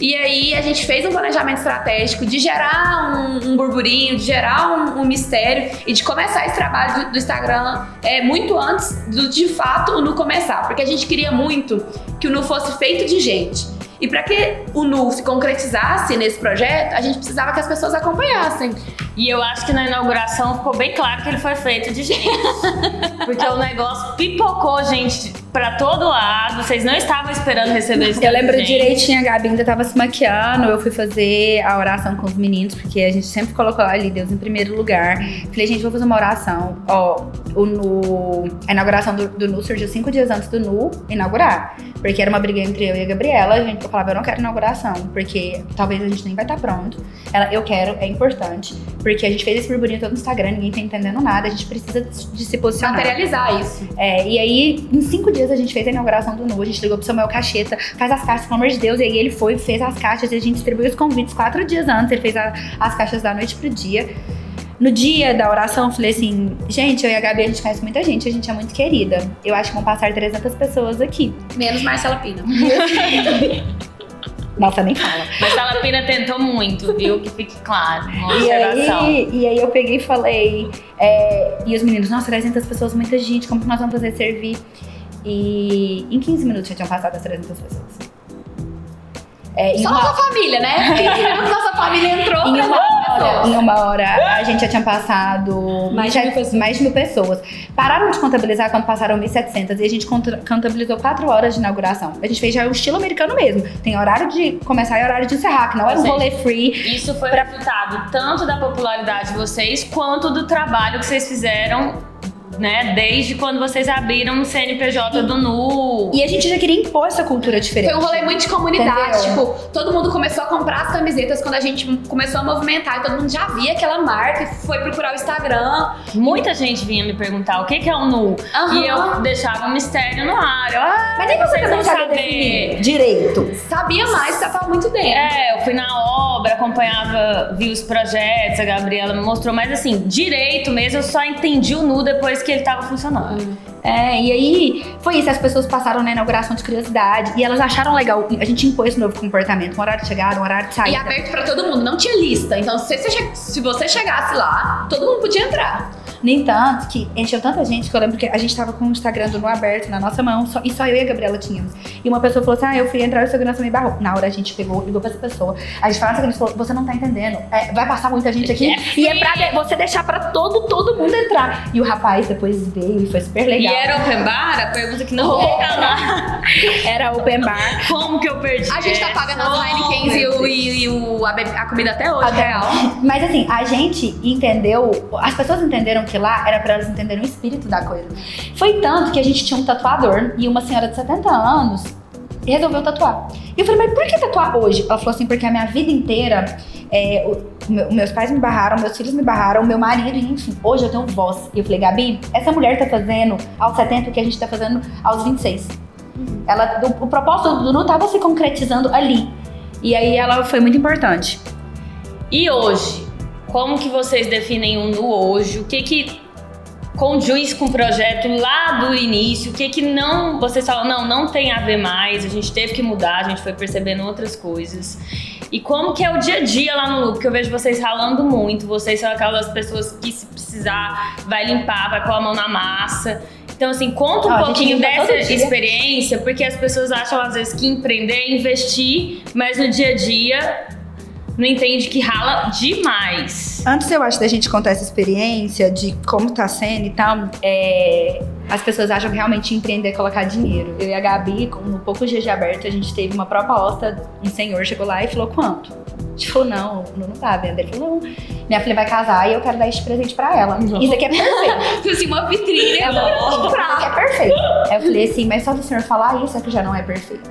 E aí a gente fez um planejamento estratégico de gerar um, um burburinho, de gerar um, um, mistério e de começar esse trabalho do, do, Instagram é, muito antes do de fato o Nu começar. Porque a gente queria muito que o Nu fosse feito de gente. E para que o Nu se concretizasse nesse projeto, a gente precisava que as pessoas acompanhassem. E eu acho que na inauguração ficou bem claro que ele foi feito de gente. Porque o negócio pipocou, gente, pra todo lado. Vocês não estavam esperando receber isso. Eu lembro gente. direitinho, a Gabi ainda tava se maquiando. Eu fui fazer a oração com os meninos, porque a gente sempre colocou ali Deus em primeiro lugar. Falei, gente, vou fazer uma oração. Ó, o Nu. A inauguração do, do Nu surgiu cinco dias antes do Nu inaugurar. Porque era uma briga entre eu e a Gabriela. A gente falava, eu não quero inauguração, porque talvez a gente nem vai estar tá pronto. Ela, eu quero, é importante. Porque a gente fez esse burburinho todo no Instagram, ninguém tá entendendo nada, a gente precisa de se posicionar. Materializar isso. É, e aí, em cinco dias a gente fez a inauguração do Nu, a gente ligou pro Samuel Cacheta, faz as caixas, pelo amor de Deus, e aí ele foi, fez as caixas e a gente distribuiu os convites quatro dias antes, ele fez a, as caixas da noite pro dia. No dia da oração, eu falei assim: gente, eu e a Gabi, a gente conhece muita gente, a gente é muito querida. Eu acho que vão passar 300 pessoas aqui. Menos Marcela Pina. Nossa, nem fala. Mas a Lapina tentou muito, viu? Que fique claro. E aí, e aí eu peguei e falei. É, e os meninos, nossa, 300 pessoas, muita gente, como que nós vamos fazer servir? E em 15 minutos já tinham passado as 300 pessoas. É, Só uma... nossa família, né? É, nossa família entrou em uma, hora, em uma hora, a gente já tinha passado mais de, mil pessoas. mais de mil pessoas. Pararam de contabilizar quando passaram 1.700 e a gente contabilizou 4 horas de inauguração. A gente fez já o estilo americano mesmo. Tem horário de começar e horário de encerrar, que não é um rolê free. Isso foi pra... resultado tanto da popularidade de vocês quanto do trabalho que vocês fizeram né? Desde quando vocês abriram o CNPJ do NU. E a gente já queria impor essa cultura diferente. Foi um rolê muito de comunidade. Entendeu? Tipo, todo mundo começou a comprar as camisetas quando a gente começou a movimentar. E todo mundo já via aquela marca e foi procurar o Instagram. Muita gente vinha me perguntar o que, que é o NU. Uhum. E eu deixava um mistério no ar. Eu, ah, Mas nem vocês não saber direito. Sabia mais, você tava muito dentro. É, eu fui na obra, acompanhava, vi os projetos, a Gabriela me mostrou. Mas assim, direito mesmo, eu só entendi o NU depois que ele estava funcionando. Hum. É, e aí foi isso, as pessoas passaram na inauguração de curiosidade e elas acharam legal. A gente impôs esse novo comportamento, um horário de chegada, um horário de saída. E aberto para todo mundo, não tinha lista. Então, se você, se você chegasse lá, todo mundo podia entrar. No entanto, que encheu tanta gente que eu lembro que a gente tava com o Instagram do No aberto na nossa mão só, e só eu e a Gabriela tínhamos. E uma pessoa falou assim: Ah, eu fui entrar e o segurança me barrou. Na hora a gente pegou, ligou pra essa pessoa. A gente falou, segurança falou: Você não tá entendendo. É, vai passar muita gente aqui. É e é pra você deixar pra todo, todo mundo entrar. E o rapaz depois veio e foi super legal. E era open bar? A pergunta que não era lá. Era open bar. Como que eu perdi? A gente tá pagando as Heineken e, o, e o, a, a, comida até hoje, até real. Mas assim, a gente entendeu, as pessoas entenderam que lá era pra elas entenderem o espírito da coisa. Foi tanto que a gente tinha um tatuador e uma senhora de 70 anos resolveu tatuar. E eu falei, mas por que tatuar hoje? Ela falou assim, porque a minha vida inteira, é, o, meu, meus pais me barraram, meus filhos me barraram, meu marido, enfim, hoje eu tenho voz. E eu falei, Gabi, essa mulher tá fazendo aos 70 o que a gente tá fazendo aos 26. Uhum. Ela, o, o propósito do Nu tava se concretizando ali. E aí ela foi muito importante. E hoje? Como que vocês definem o Nu hoje? O que que conjunge com o projeto lá do início, o que que não, vocês falam, não, não tem a ver mais, a gente teve que mudar, a gente foi percebendo outras coisas. E como que é o dia a dia lá no Loop, que eu vejo vocês ralando muito, vocês são aquelas pessoas que se precisar, vai limpar, vai pôr a mão na massa. Então, assim, conta um ah, pouquinho dessa experiência, porque as pessoas acham às vezes que empreender é investir, mas no dia a dia não entende que rala demais. Antes, eu acho, da gente contar essa experiência de como tá sendo e tal, é, as pessoas acham que realmente empreender é colocar dinheiro. Eu e a Gabi, no poucos dias de aberto, a gente teve uma proposta, um senhor chegou lá e falou, quanto? A gente falou, não, não, não tá vendo. Ele falou, não, minha filha vai casar e eu quero dar este presente pra ela. Não. Isso aqui é perfeito. assim, uma vitrine, vou comprar. Isso aqui é perfeito. Aí eu falei assim, mas só do senhor falar isso é que já não é perfeito.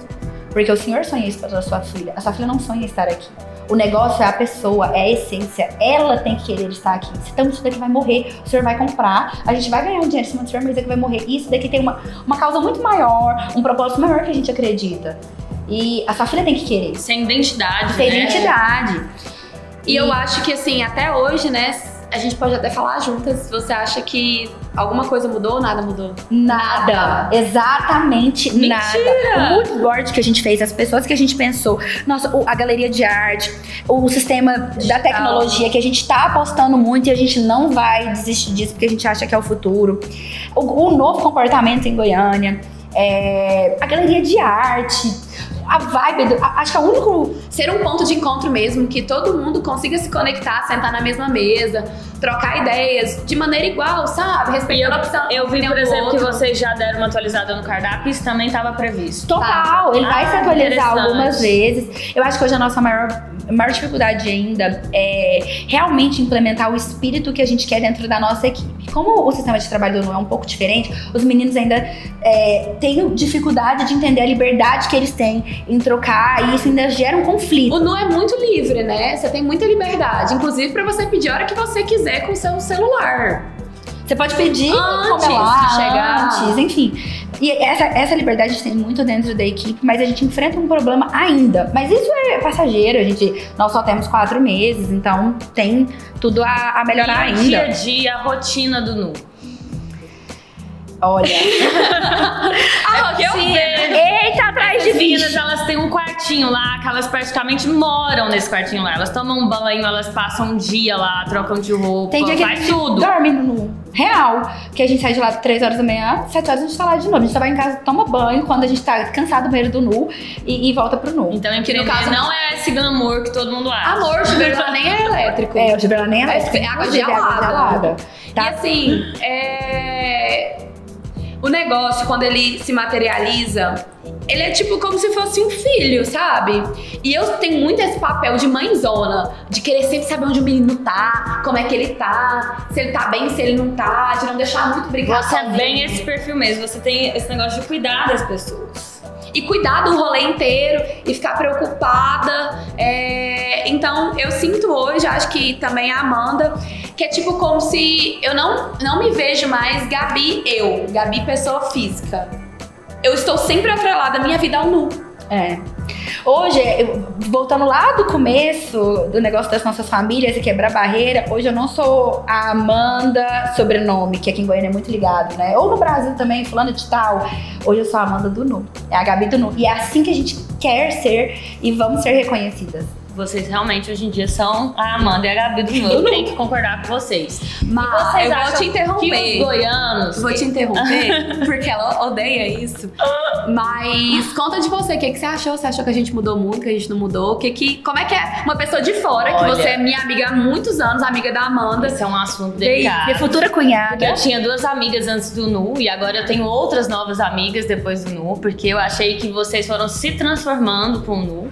Porque o senhor sonha isso pra sua filha. A sua filha não sonha estar aqui. O negócio é a pessoa, é a essência. Ela tem que querer estar aqui. Então isso daqui vai morrer, o senhor vai comprar, a gente vai ganhar um dinheiro em cima do senhor, mas isso daqui vai morrer. Isso daqui tem uma, uma causa muito maior, um propósito maior que a gente acredita. E a sua filha tem que querer. Sem identidade, Sem né? identidade. E, e eu acho que assim, até hoje, né, a gente pode até falar juntas se você acha que alguma coisa mudou ou nada mudou. Nada. Exatamente Mentira. nada. O mood board que a gente fez, as pessoas que a gente pensou, nossa, a galeria de arte, o sistema da Digital. tecnologia que a gente tá apostando muito e a gente não vai desistir disso porque a gente acha que é o futuro. O, o novo comportamento em Goiânia, é, a galeria de arte, a vibe, do, a- acho que é o único Ser um ponto de encontro mesmo, que todo mundo consiga se conectar, sentar na mesma mesa, trocar ideias de maneira igual, sabe? Respeitando a opção. Eu vi, por exemplo, que vocês já deram uma atualizada no cardápio, isso também estava previsto. Total, ele vai Ah, se atualizar algumas vezes. Eu acho que hoje a nossa maior, maior dificuldade ainda é realmente implementar o espírito que a gente quer dentro da nossa equipe. Como o sistema de trabalho do Nu é um pouco diferente, os meninos ainda é, têm dificuldade de entender a liberdade que eles têm em trocar e isso ainda gera um conflito. O Nu é muito livre, né? Você tem muita liberdade, inclusive pra você pedir a hora que você quiser com o seu celular. Você pode pedir Antes é lá, de chegar. antes, enfim. E essa, essa liberdade a gente tem muito dentro da equipe, mas a gente enfrenta um problema ainda. Mas isso é passageiro, a gente, nós só temos quatro meses, então tem tudo a, a melhorar e o dia a ainda. dia, a rotina do Nu. Olha. Ah, eu sim. vejo. Eita, atrás de As meninas, bicho. elas têm um quartinho lá, que elas praticamente moram nesse quartinho lá. Elas tomam um banho, elas passam um dia lá, trocam de roupa, Tem dia que faz tudo. dorme no real. Que a gente sai de lá 3 horas da manhã, 7 horas a gente tá lá de novo. A gente só vai em casa, toma banho quando a gente tá cansado do banheiro do nu e, e volta pro nu. Então, Que no caso- não é esse glamour que todo mundo acha. Amor, chuveiro lá nem é elétrico. É, o chuveiro nem é, É água gelada. gelada. E Tá? assim, é... o negócio, quando ele se materializa, ele é tipo como se fosse um filho, sabe? E eu tenho muito esse papel de mãezona, de querer sempre saber onde o menino tá, como é que ele tá, se ele tá bem, se ele não tá, de não deixar muito brigar. Você é bem esse perfil mesmo. Você tem esse negócio de cuidar das pessoas. E cuidar do rolê inteiro e ficar preocupada. É, Então, eu sinto hoje, acho que também a Amanda, que é tipo como se eu não, não me vejo mais Gabi eu, Gabi pessoa física. Eu estou sempre atrelada minha vida ao nu. É. Hoje, voltando lá do começo do negócio das nossas famílias e quebrar barreira, hoje eu não sou a Amanda sobrenome, que aqui em Goiânia é muito ligado, né? Ou no Brasil também, fulano de tal. Hoje eu sou a Amanda do Nu. É a Gabi do Nu. E é assim que a gente quer ser e vamos ser reconhecidas. Vocês realmente hoje em dia são a Amanda e a Gabi do Nu. Eu tenho que concordar com vocês. Mas Vocês eu vou te interromper. Que os goianos. Vou te interromper, porque ela odeia isso. Mas conta de você, o que, que você achou? Você achou que a gente mudou muito, que a gente não mudou? O que que, como é que é uma pessoa de fora, que Olha. você é minha amiga há muitos anos, amiga da Amanda. Esse é um assunto Minha delicado. futura Porque cunhada. eu tinha duas amigas antes do Nu e agora eu tenho outras novas amigas depois do Nu, porque eu achei que vocês foram se transformando com o Nu.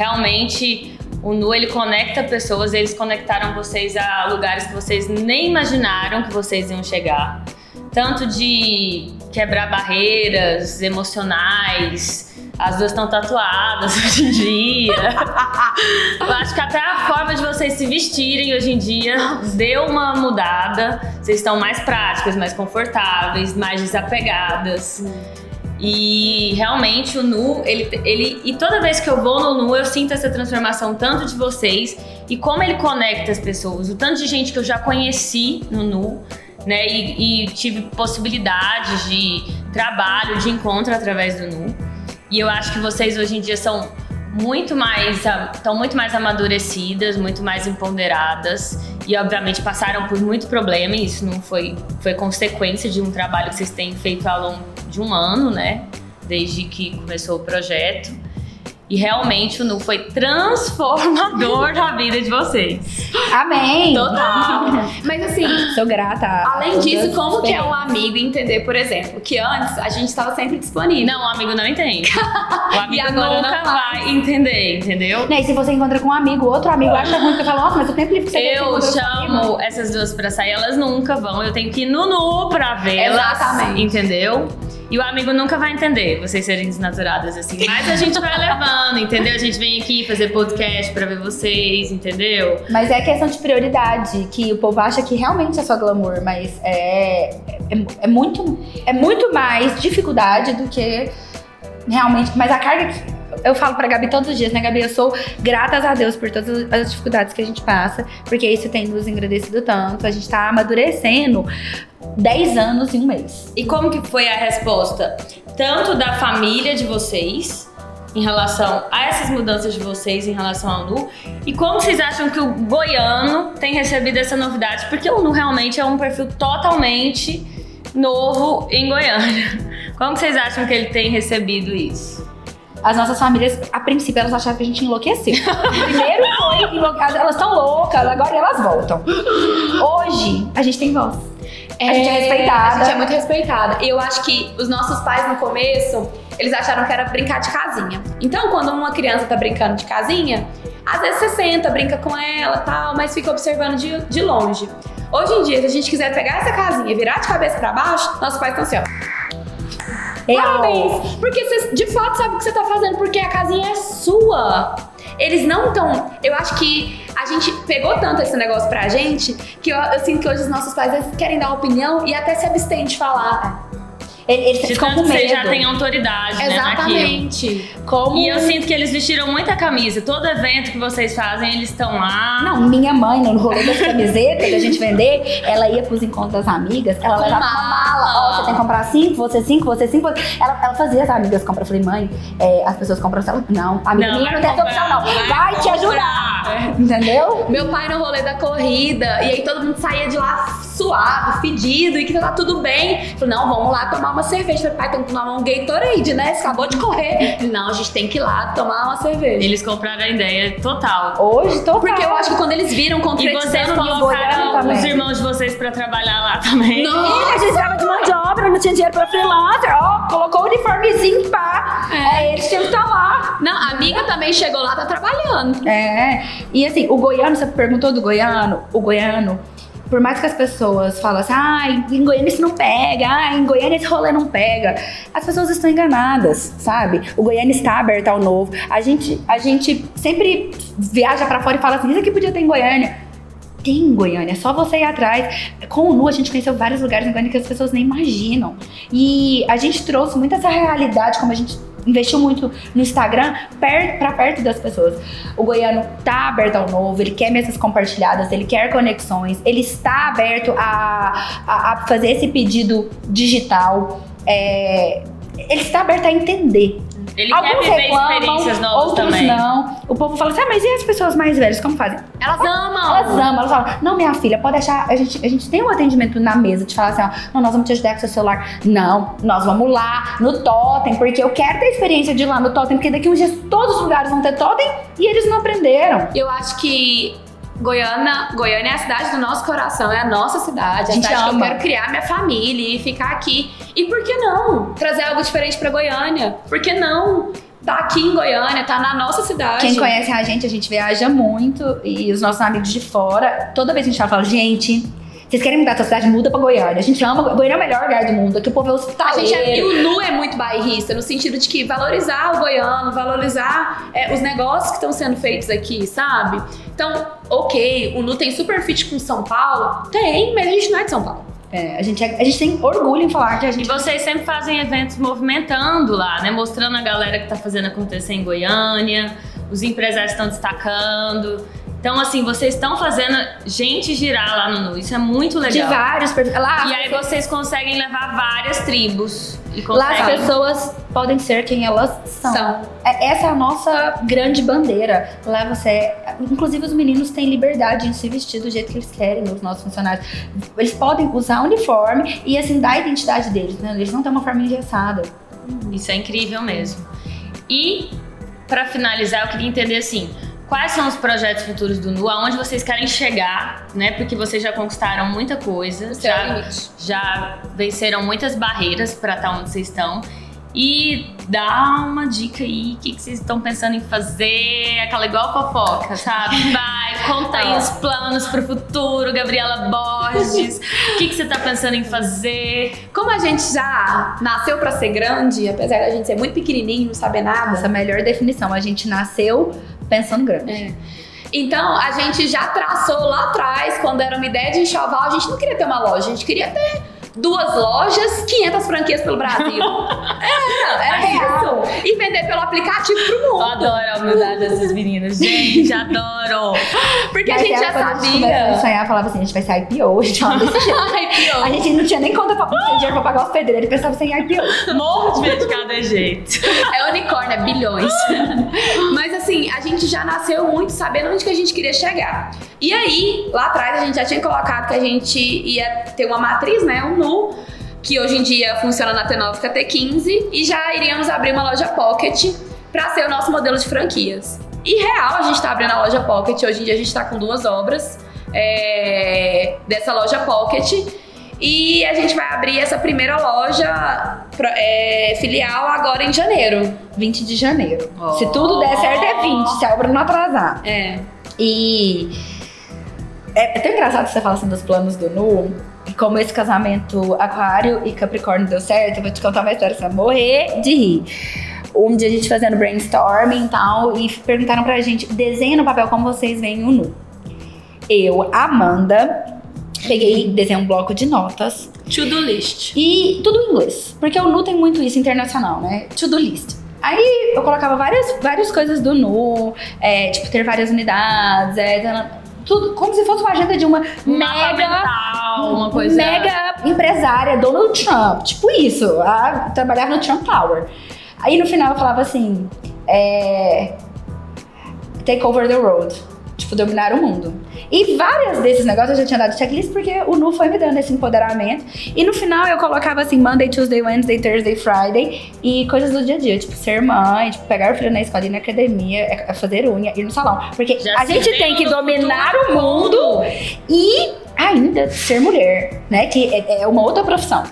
Realmente, o Nu ele conecta pessoas, eles conectaram vocês a lugares que vocês nem imaginaram que vocês iam chegar. Tanto de quebrar barreiras emocionais, as duas estão tatuadas hoje em dia. Eu acho que até a forma de vocês se vestirem hoje em dia deu uma mudada. Vocês estão mais práticas, mais confortáveis, mais desapegadas. E realmente o Nu, ele, ele. E toda vez que eu vou no Nu, eu sinto essa transformação tanto de vocês e como ele conecta as pessoas. O tanto de gente que eu já conheci no Nu, né? E, e tive possibilidades de trabalho, de encontro através do Nu. E eu acho que vocês hoje em dia são muito mais estão muito mais amadurecidas, muito mais empoderadas e obviamente passaram por muito problema e isso não foi foi consequência de um trabalho que vocês têm feito ao longo de um ano, né? Desde que começou o projeto. E realmente o Nu foi transformador na vida de vocês. Amém! Total. Mas assim, Sou grata. além disso, como que é um amigo entender, por exemplo, que antes a gente estava sempre disponível. Não, o amigo não entende. O amigo agora nunca não vai entender, entendeu? Né, e se você encontra com um amigo, outro amigo acha ruim, você fala, nossa, mas o tempo livre que você Eu chamo essas duas pra sair, elas nunca vão. Eu tenho que ir no nu pra vê-las. Exatamente. Entendeu? E o amigo nunca vai entender vocês serem desnaturadas assim. Mas a gente vai levando, entendeu? A gente vem aqui fazer podcast pra ver vocês, entendeu? Mas é questão de prioridade, que o povo acha que realmente é só glamour, mas é, é, é muito, é muito mais dificuldade do que realmente. Mas a carga que eu falo pra Gabi todos os dias, né, Gabi? Eu sou gratas a Deus por todas as dificuldades que a gente passa, porque isso tem nos engrandecido tanto. A gente tá amadurecendo 10 anos em um mês. E como que foi a resposta? Tanto da família de vocês, em relação a essas mudanças de vocês em relação ao Nu? E como vocês acham que o goiano tem recebido essa novidade? Porque o Nu realmente é um perfil totalmente novo em Goiânia. Como vocês acham que ele tem recebido isso? As nossas famílias, a princípio, elas achavam que a gente enlouqueceu. Primeiro foi enlouquecida, elas estão loucas, agora elas voltam. Hoje, a gente tem voz. A gente é respeitada. A gente é muito respeitada. E eu acho que os nossos pais no começo, eles acharam que era brincar de casinha. Então, quando uma criança tá brincando de casinha, às vezes você senta, brinca com ela tal, mas fica observando de, de longe. Hoje em dia, se a gente quiser pegar essa casinha e virar de cabeça para baixo, nossos pais estão assim, ó. Parabéns! Porque você de fato sabe o que você tá fazendo, porque a casinha é sua. Eles não estão. Eu acho que a gente pegou tanto esse negócio pra gente que eu, eu sinto que hoje os nossos pais querem dar opinião e até se abstêm de falar. Eles De ficam tanto com que medo. vocês já têm autoridade, né, naquilo. Exatamente. Como... E eu sinto que eles vestiram muita camisa. Todo evento que vocês fazem, eles estão lá. Não, minha mãe, no rolê das camisetas que a gente vender, ela ia pros encontros das amigas, ela Com levava uma mala. mala. Ó, você tem que comprar cinco, você cinco, você cinco. Ela, ela fazia as amigas comprar. Eu falei, mãe, é, as pessoas compram ela. Não, amiga minha não tem essa opção, não. Vai, te ajudar. Entendeu? Meu pai no rolê da corrida, e aí todo mundo saía de lá suado, fedido, e que tá tudo bem. Falei, não, vamos lá tomar uma cerveja. Falei, pai, tem que tomar um Gatorade, né? Você acabou de correr. Ele, não, a gente tem que ir lá tomar uma cerveja. Eles compraram a ideia total. Hoje, total. Porque eu acho que quando eles viram E vocês colocaram os irmãos de vocês pra trabalhar lá também. Não, a gente tava de mão de obra, não tinha dinheiro pra freelancer. Ó, colocou o uniformezinho, pá. É, eles tinham que estar lá. não, a amiga também chegou lá, tá trabalhando. É, e assim, o goiano, você perguntou do goiano, o goiano, por mais que as pessoas falem assim, ah, em Goiânia isso não pega, ah, em Goiânia esse rolê não pega, as pessoas estão enganadas, sabe? O Goiânia está aberto ao novo. A gente, a gente sempre viaja pra fora e fala assim, isso aqui podia ter em Goiânia. Tem em Goiânia, é só você ir atrás. Com o Nu, a gente conheceu vários lugares em Goiânia que as pessoas nem imaginam. E a gente trouxe muito essa realidade, como a gente investiu muito no Instagram, per, pra perto das pessoas. O goiano tá aberto ao novo, ele quer mesas compartilhadas, ele quer conexões, ele está aberto a, a, a fazer esse pedido digital. É, ele está aberto a entender. Ele Alguns quer viver reclamam, experiências novas outros também. não. O povo fala assim, ah, mas e as pessoas mais velhas, como fazem? Elas amam. Elas amam, elas falam, não, minha filha, pode deixar, a gente, a gente tem um atendimento na mesa de falar assim, ó, não, nós vamos te ajudar com seu celular. Não, nós vamos lá no Totem, porque eu quero ter a experiência de ir lá no Totem, porque daqui uns dias todos os lugares vão ter Totem e eles não aprenderam. Eu acho que Goiânia, Goiânia é a cidade do nosso coração, é a nossa cidade, A gente cidade que ama. eu quero criar minha família e ficar aqui. E por que não trazer algo diferente pra Goiânia? Por que não tá aqui em Goiânia, tá na nossa cidade? Quem conhece a gente, a gente viaja muito e os nossos amigos de fora, toda vez que a gente fala, fala, gente, vocês querem mudar a sua cidade, muda pra Goiânia. A gente ama, Goiânia é o melhor lugar do mundo, aqui o povo é A hospitaleiro. gente é, e o Nu é muito bairrista, no sentido de que valorizar o goiano, valorizar é, os negócios que estão sendo feitos aqui, sabe? Então, ok, o Nu tem super fit com São Paulo? Tem, mas a gente não é de São Paulo. É, a, gente é- a gente tem orgulho em falar que a E gente vocês sempre fazem eventos movimentando lá, né? Mostrando a galera que tá fazendo acontecer em Goiânia, os empresários estão destacando. Então, assim, vocês estão fazendo gente girar lá no Nu. Isso é muito de legal. vários perfis. Lá, E aí vocês conseguem levar várias tribos. E lá as conseguem... pessoas podem ser quem elas são. São. É- Essa é a nossa grande bandeira. Lá você. Inclusive, os meninos têm liberdade de se vestir do jeito que eles querem, os nossos funcionários. Eles podem usar uniforme e, assim, dar a identidade deles, né? Eles não têm uma forma engessada. Isso é incrível mesmo. E, pra finalizar, eu queria entender assim. Quais são os projetos futuros do Nu? Aonde vocês querem chegar, né? Porque vocês já conquistaram muita coisa. É Já, já venceram muitas barreiras para estar onde vocês estão. E dá uma dica aí, o que, que vocês estão pensando em fazer? Aquela igual fofoca, sabe? Vai, conta aí os planos pro futuro, Gabriela Borges. O que, que você tá pensando em fazer? Como a gente já nasceu pra ser grande, apesar da gente ser muito pequenininho, não saber nada, Essa é a melhor definição. A gente nasceu pensando grande. É. Então, a gente já traçou lá atrás, quando era uma ideia de enxoval, a gente não queria ter uma loja, a gente queria ter duas lojas, 500 franquias pelo Brasil. era, era real. E vender pelo aplicativo pro Eu mundo. adoro a humildade dessas meninas. Gente, adoro. Porque a gente já quando A gente sabia. sonhar, falava assim, a gente vai ser IPO, a gente falava desse jeito. Ai, pior. A gente não tinha nem conta pra, não dinheiro pra pagar os pedreiros, pensava assim, IPO. Morro de medo de cada jeito. É unicórnio, é bilhões. Mas assim, a gente já nasceu muito sabendo onde que a gente queria chegar. E aí, lá atrás, a gente já tinha colocado que a gente ia ter uma matriz, né? Um NU, que hoje em dia funciona na T9 e T15, e já iríamos abrir uma loja Pocket para ser o nosso modelo de franquias. E real, a gente tá abrindo a loja Pocket. Hoje em dia a gente tá com duas obras é, dessa loja Pocket. E a gente vai abrir essa primeira loja é, filial agora em janeiro. 20 de janeiro. Oh. Se tudo der certo, é 20, se a obra não atrasar. É. E é, é tão engraçado que você fala assim dos planos do Nu. E como esse casamento Aquário e Capricórnio deu certo, eu vou te contar uma história, você vai morrer de rir. Um dia a gente fazendo brainstorming e tal, e perguntaram pra gente: desenha no papel como vocês veem o Nu. Eu, Amanda, peguei, desenhei um bloco de notas To-do list. e tudo em inglês. Porque o Nu tem muito isso internacional, né? To-do list. Aí eu colocava várias, várias coisas do Nu, é, tipo, ter várias unidades, é, tudo como se fosse uma agenda de uma Um mega. mental, uma coisa. Mega empresária, Donald Trump. Tipo isso. A, trabalhava no Trump Tower. Aí no final eu falava assim: é, Take over the road. Tipo, dominar o mundo. E várias desses negócios eu já tinha dado checklist porque o Nu foi me dando esse empoderamento. E no final eu colocava assim: Monday, Tuesday, Wednesday, Thursday, Friday. E coisas do dia a dia, tipo, ser mãe, tipo, pegar o filho na escola, ir na academia, é- é fazer unha, ir no salão. Porque Já a gente tem que dominar o mundo e ainda ser mulher, né? Que é, é uma outra profissão,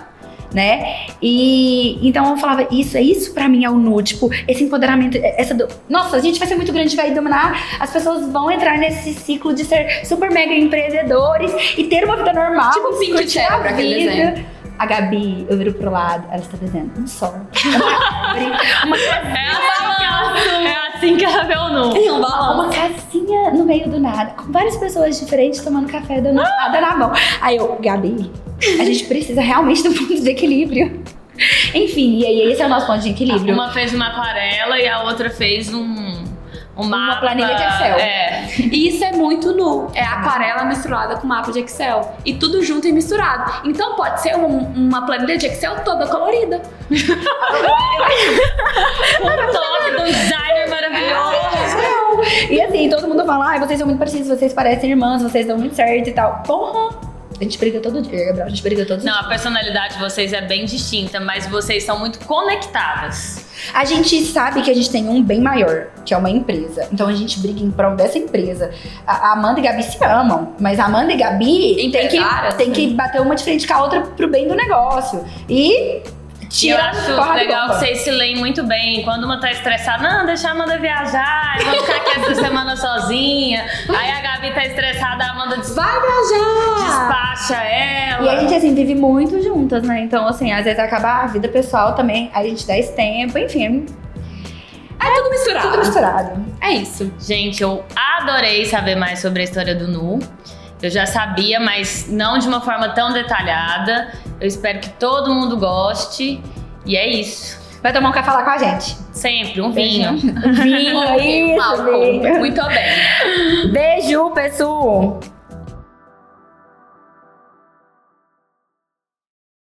né? E então eu falava, isso é isso pra mim é o nu, tipo, esse empoderamento, é- essa do, nossa, a gente vai ser muito grande, vai dominar, as pessoas vão entrar nesse ciclo de ser super mega empreendedores e ter uma vida normal, Tipo Pinto de curtir a Cérebro, aquele desenho. A Gabi, eu viro pro lado, ela está desenhando um sol, uma uma É assim, que ela, é assim que ela vê o nu. Tem um balão. uma casinha no meio do nada, com várias pessoas diferentes tomando café, dando nada na mão. Aí eu, Gabi, a gente precisa realmente do ponto de equilíbrio. Enfim, e aí esse é o nosso ponto de equilíbrio. Uma fez uma aquarela e a outra fez um. um Uma mapa- planilha de Excel. É. E isso é muito nu. É aquarela misturada com mapa de Excel. E tudo junto e misturado. Então pode ser um- uma planilha de Excel toda colorida. Um toque do designer maravilhoso. E assim, todo mundo fala, ai, vocês são muito parecidos, vocês parecem irmãs, vocês dão muito certo e tal. Porra! A gente briga todo dia, Gabriel, a gente briga todos os Não, dias. a personalidade de vocês é bem distinta, mas vocês são muito conectadas. A gente sabe que a gente tem um bem maior, que é uma empresa. Então a gente briga em prol dessa empresa. A Amanda e Gabi se amam, mas a Amanda e Gabi tem que, tem que bater uma de frente com a outra pro bem do negócio. E E eu tira acho legal que vocês se leem muito bem. Quando uma tá estressada, não, deixa a Amanda viajar, eu vou ficar aqui essa semana sozinha. Aí a Gabi tá estressada, a Amanda des- Vai viajar! despacha ela. E a gente, assim, vive muito juntas, né? Então, assim, às vezes acaba a vida pessoal também, a gente dá esse tempo, enfim, É tudo misturado. tudo misturado. É isso. Gente, eu adorei saber mais sobre a história do Nu. Eu já sabia, mas não de uma forma tão detalhada. Eu espero que todo mundo goste. E é isso. Vai tomar um café lá com a gente. Sempre um vinho. Vinho, Ok, isso, vinho. Muito bem. Beijo, pessoal!